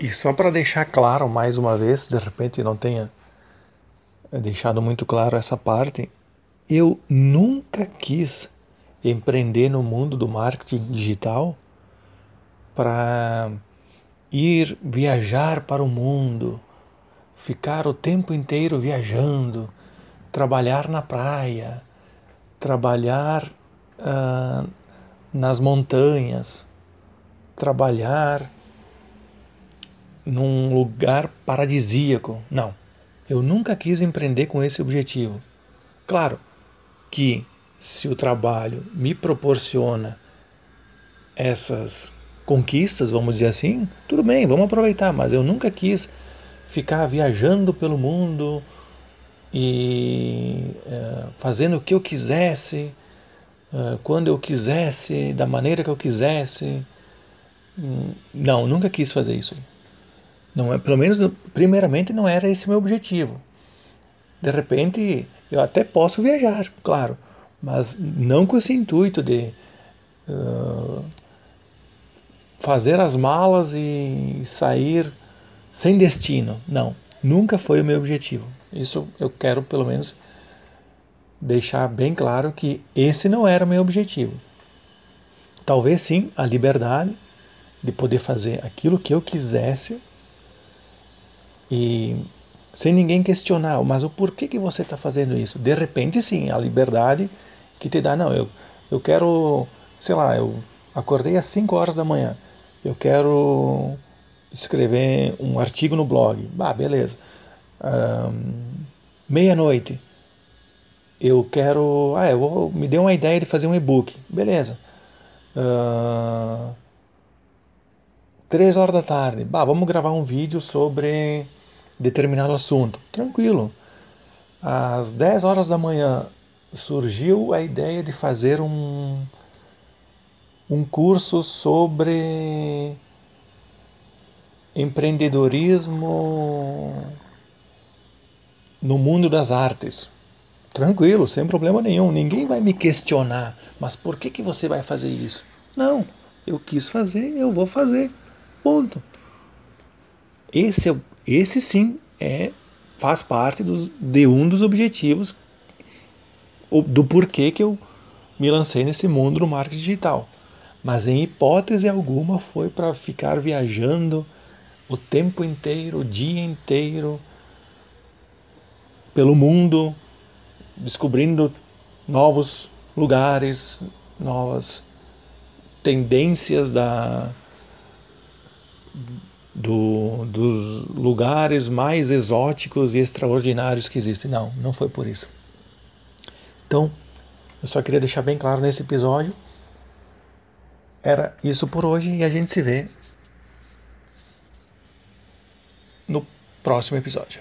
E só para deixar claro mais uma vez, de repente não tenha deixado muito claro essa parte, eu nunca quis empreender no mundo do marketing digital para ir viajar para o mundo, ficar o tempo inteiro viajando, trabalhar na praia, trabalhar uh, nas montanhas, trabalhar num lugar paradisíaco. Não, eu nunca quis empreender com esse objetivo. Claro que se o trabalho me proporciona essas conquistas, vamos dizer assim, tudo bem, vamos aproveitar, mas eu nunca quis ficar viajando pelo mundo e é, fazendo o que eu quisesse, é, quando eu quisesse, da maneira que eu quisesse. Hum, não, nunca quis fazer isso. Não é, pelo menos, primeiramente, não era esse meu objetivo. De repente, eu até posso viajar, claro, mas não com esse intuito de uh, fazer as malas e sair sem destino. Não, nunca foi o meu objetivo. Isso eu quero, pelo menos, deixar bem claro que esse não era o meu objetivo. Talvez sim a liberdade de poder fazer aquilo que eu quisesse e sem ninguém questionar, mas o porquê que você está fazendo isso? De repente, sim, a liberdade que te dá, não, eu, eu quero, sei lá, eu acordei às 5 horas da manhã, eu quero escrever um artigo no blog, ah, beleza, um, meia-noite, eu quero, ah, eu vou, me deu uma ideia de fazer um e-book, beleza, uh, três horas da tarde, bah, vamos gravar um vídeo sobre determinado assunto. Tranquilo. Às 10 horas da manhã surgiu a ideia de fazer um, um curso sobre empreendedorismo no mundo das artes. Tranquilo, sem problema nenhum. Ninguém vai me questionar. Mas por que, que você vai fazer isso? Não, eu quis fazer, eu vou fazer. Ponto. Esse é o esse sim é faz parte dos, de um dos objetivos do porquê que eu me lancei nesse mundo do marketing digital. Mas em hipótese alguma foi para ficar viajando o tempo inteiro, o dia inteiro pelo mundo, descobrindo novos lugares, novas tendências da do, dos lugares mais exóticos e extraordinários que existem. Não, não foi por isso. Então, eu só queria deixar bem claro nesse episódio. Era isso por hoje e a gente se vê no próximo episódio.